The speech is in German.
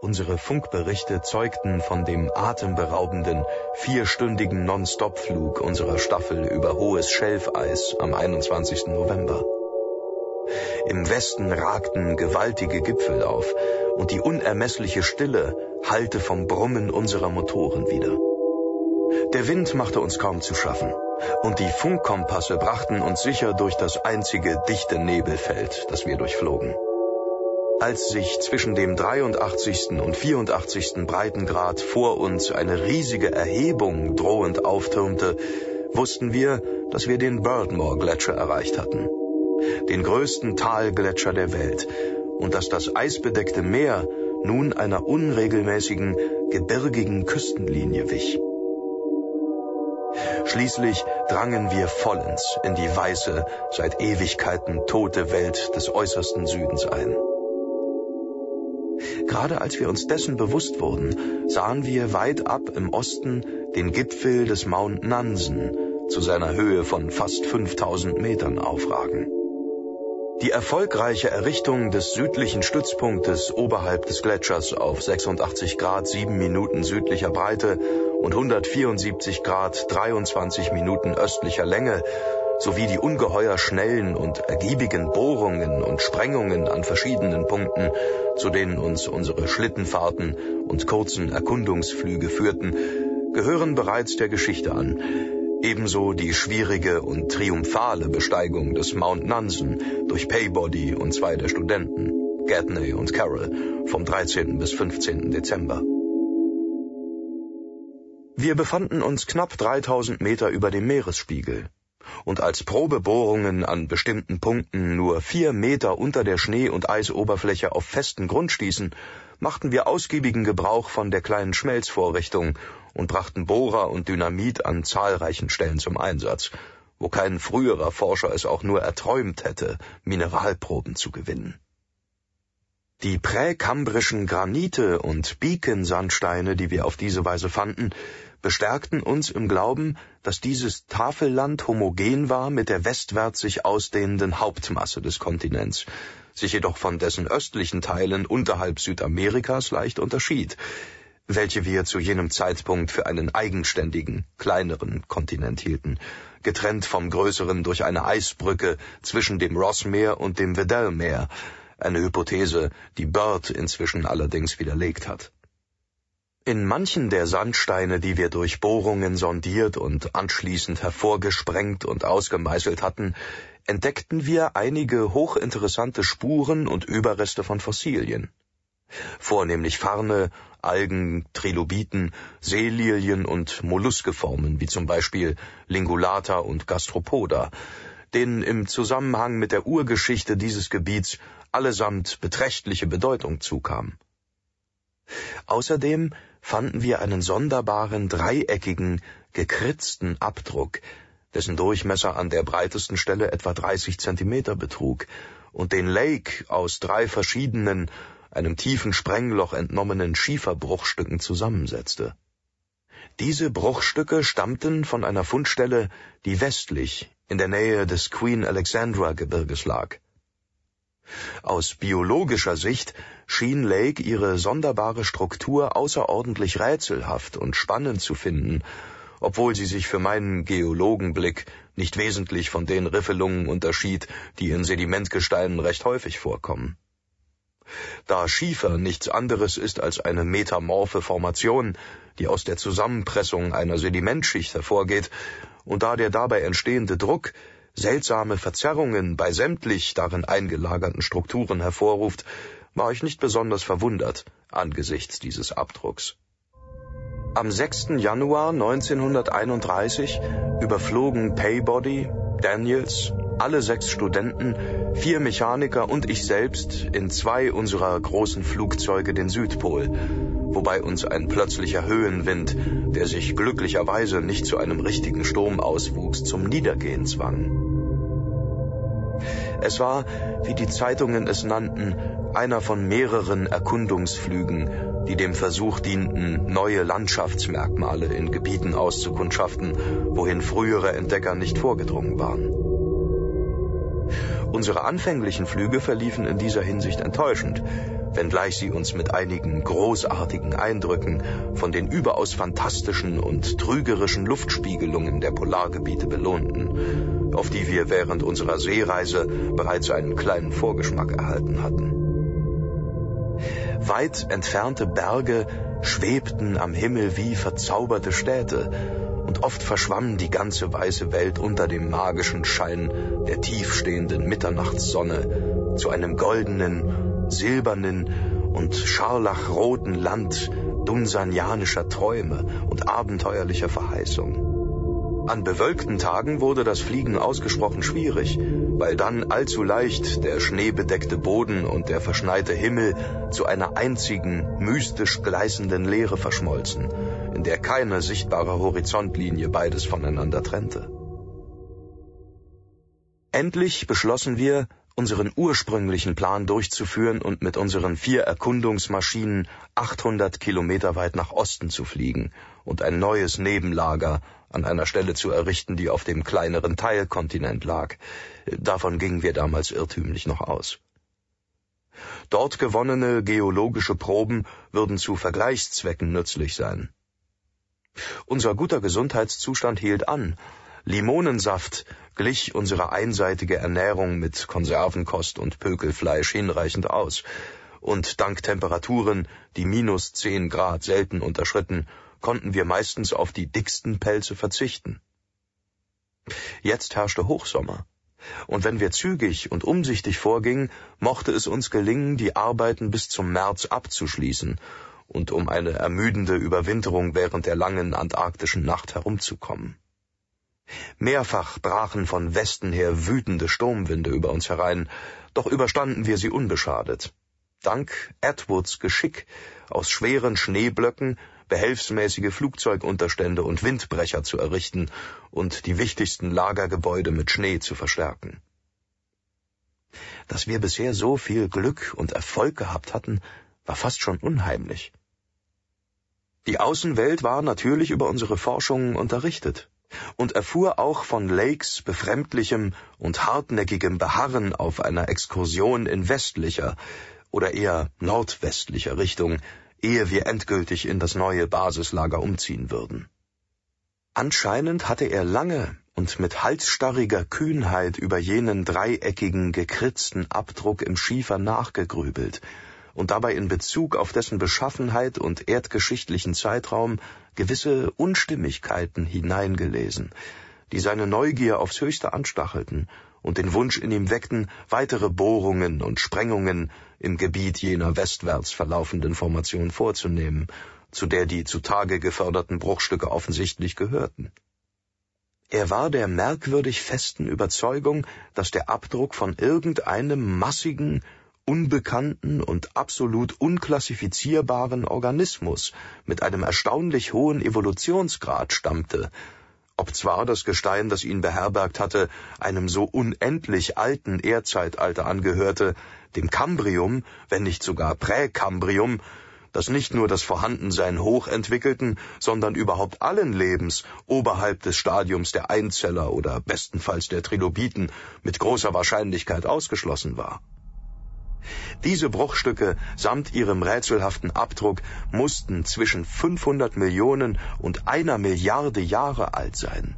Unsere Funkberichte zeugten von dem atemberaubenden, vierstündigen Non-Stop-Flug unserer Staffel über hohes Schelfeis am 21. November. Im Westen ragten gewaltige Gipfel auf und die unermessliche Stille hallte vom Brummen unserer Motoren wieder. Der Wind machte uns kaum zu schaffen und die Funkkompasse brachten uns sicher durch das einzige dichte Nebelfeld, das wir durchflogen. Als sich zwischen dem 83. und 84. Breitengrad vor uns eine riesige Erhebung drohend auftürmte, wussten wir, dass wir den Birdmore Gletscher erreicht hatten. Den größten Talgletscher der Welt und dass das eisbedeckte Meer nun einer unregelmäßigen, gebirgigen Küstenlinie wich. Schließlich drangen wir vollends in die weiße, seit Ewigkeiten tote Welt des äußersten Südens ein. Gerade als wir uns dessen bewusst wurden, sahen wir weit ab im Osten den Gipfel des Mount Nansen zu seiner Höhe von fast 5000 Metern aufragen. Die erfolgreiche Errichtung des südlichen Stützpunktes oberhalb des Gletschers auf 86 Grad 7 Minuten südlicher Breite und 174 Grad 23 Minuten östlicher Länge sowie die ungeheuer schnellen und ergiebigen Bohrungen und Sprengungen an verschiedenen Punkten, zu denen uns unsere Schlittenfahrten und kurzen Erkundungsflüge führten, gehören bereits der Geschichte an. Ebenso die schwierige und triumphale Besteigung des Mount Nansen durch Paybody und zwei der Studenten, Gatney und Carroll, vom 13. bis 15. Dezember. Wir befanden uns knapp 3000 Meter über dem Meeresspiegel und als Probebohrungen an bestimmten Punkten nur vier Meter unter der Schnee- und Eisoberfläche auf festen Grund stießen, machten wir ausgiebigen Gebrauch von der kleinen Schmelzvorrichtung und brachten Bohrer und Dynamit an zahlreichen Stellen zum Einsatz, wo kein früherer Forscher es auch nur erträumt hätte, Mineralproben zu gewinnen. Die präkambrischen Granite und Beacon-Sandsteine, die wir auf diese Weise fanden, bestärkten uns im Glauben, dass dieses Tafelland homogen war mit der westwärts sich ausdehnenden Hauptmasse des Kontinents, sich jedoch von dessen östlichen Teilen unterhalb Südamerikas leicht unterschied, welche wir zu jenem Zeitpunkt für einen eigenständigen, kleineren Kontinent hielten, getrennt vom größeren durch eine Eisbrücke zwischen dem Rossmeer und dem Weddellmeer, eine Hypothese, die Bird inzwischen allerdings widerlegt hat. In manchen der Sandsteine, die wir durch Bohrungen sondiert und anschließend hervorgesprengt und ausgemeißelt hatten, entdeckten wir einige hochinteressante Spuren und Überreste von Fossilien. Vornehmlich Farne, Algen, Trilobiten, Seelilien und Molluskeformen, wie zum Beispiel Lingulata und Gastropoda, denen im Zusammenhang mit der Urgeschichte dieses Gebiets allesamt beträchtliche Bedeutung zukam. Außerdem fanden wir einen sonderbaren dreieckigen, gekritzten Abdruck, dessen Durchmesser an der breitesten Stelle etwa 30 Zentimeter betrug und den Lake aus drei verschiedenen, einem tiefen Sprengloch entnommenen Schieferbruchstücken zusammensetzte. Diese Bruchstücke stammten von einer Fundstelle, die westlich in der Nähe des Queen Alexandra Gebirges lag. Aus biologischer Sicht schien Lake ihre sonderbare Struktur außerordentlich rätselhaft und spannend zu finden, obwohl sie sich für meinen Geologenblick nicht wesentlich von den Riffelungen unterschied, die in Sedimentgesteinen recht häufig vorkommen. Da Schiefer nichts anderes ist als eine metamorphe Formation, die aus der Zusammenpressung einer Sedimentschicht hervorgeht, und da der dabei entstehende Druck seltsame Verzerrungen bei sämtlich darin eingelagerten Strukturen hervorruft, war ich nicht besonders verwundert angesichts dieses Abdrucks. Am 6. Januar 1931 überflogen Paybody, Daniels, alle sechs Studenten, vier Mechaniker und ich selbst in zwei unserer großen Flugzeuge den Südpol, wobei uns ein plötzlicher Höhenwind, der sich glücklicherweise nicht zu einem richtigen Sturm auswuchs, zum Niedergehen zwang. Es war, wie die Zeitungen es nannten, einer von mehreren Erkundungsflügen, die dem Versuch dienten, neue Landschaftsmerkmale in Gebieten auszukundschaften, wohin frühere Entdecker nicht vorgedrungen waren. Unsere anfänglichen Flüge verliefen in dieser Hinsicht enttäuschend, wenngleich sie uns mit einigen großartigen Eindrücken von den überaus fantastischen und trügerischen Luftspiegelungen der Polargebiete belohnten, auf die wir während unserer Seereise bereits einen kleinen Vorgeschmack erhalten hatten. Weit entfernte Berge schwebten am Himmel wie verzauberte Städte, und oft verschwamm die ganze weiße Welt unter dem magischen Schein der tiefstehenden Mitternachtssonne zu einem goldenen, silbernen und scharlachroten Land dunsanianischer Träume und abenteuerlicher Verheißung. An bewölkten Tagen wurde das Fliegen ausgesprochen schwierig, weil dann allzu leicht der schneebedeckte Boden und der verschneite Himmel zu einer einzigen, mystisch gleißenden Leere verschmolzen, in der keine sichtbare Horizontlinie beides voneinander trennte. Endlich beschlossen wir, unseren ursprünglichen Plan durchzuführen und mit unseren vier Erkundungsmaschinen 800 Kilometer weit nach Osten zu fliegen und ein neues Nebenlager an einer Stelle zu errichten, die auf dem kleineren Teilkontinent lag. Davon gingen wir damals irrtümlich noch aus. Dort gewonnene geologische Proben würden zu Vergleichszwecken nützlich sein. Unser guter Gesundheitszustand hielt an. Limonensaft glich unsere einseitige Ernährung mit Konservenkost und Pökelfleisch hinreichend aus, und dank Temperaturen, die minus zehn Grad selten unterschritten, konnten wir meistens auf die dicksten Pelze verzichten. Jetzt herrschte Hochsommer, und wenn wir zügig und umsichtig vorgingen, mochte es uns gelingen, die Arbeiten bis zum März abzuschließen und um eine ermüdende Überwinterung während der langen antarktischen Nacht herumzukommen. Mehrfach brachen von Westen her wütende Sturmwinde über uns herein, doch überstanden wir sie unbeschadet. Dank Edwards Geschick aus schweren Schneeblöcken behelfsmäßige Flugzeugunterstände und Windbrecher zu errichten und die wichtigsten Lagergebäude mit Schnee zu verstärken. Dass wir bisher so viel Glück und Erfolg gehabt hatten, war fast schon unheimlich. Die Außenwelt war natürlich über unsere Forschungen unterrichtet und erfuhr auch von Lakes befremdlichem und hartnäckigem Beharren auf einer Exkursion in westlicher oder eher nordwestlicher Richtung, ehe wir endgültig in das neue Basislager umziehen würden. Anscheinend hatte er lange und mit halsstarriger Kühnheit über jenen dreieckigen, gekritzten Abdruck im Schiefer nachgegrübelt und dabei in Bezug auf dessen Beschaffenheit und erdgeschichtlichen Zeitraum gewisse Unstimmigkeiten hineingelesen, die seine Neugier aufs höchste anstachelten und den Wunsch in ihm weckten, weitere Bohrungen und Sprengungen im Gebiet jener westwärts verlaufenden Formation vorzunehmen, zu der die zutage geförderten Bruchstücke offensichtlich gehörten. Er war der merkwürdig festen Überzeugung, dass der Abdruck von irgendeinem massigen, unbekannten und absolut unklassifizierbaren Organismus mit einem erstaunlich hohen Evolutionsgrad stammte, obzwar das Gestein, das ihn beherbergt hatte, einem so unendlich alten Erdzeitalter angehörte, dem Kambrium, wenn nicht sogar Präkambrium, das nicht nur das Vorhandensein hochentwickelten, sondern überhaupt allen Lebens oberhalb des Stadiums der Einzeller oder bestenfalls der Trilobiten mit großer Wahrscheinlichkeit ausgeschlossen war. Diese Bruchstücke samt ihrem rätselhaften Abdruck mussten zwischen 500 Millionen und einer Milliarde Jahre alt sein.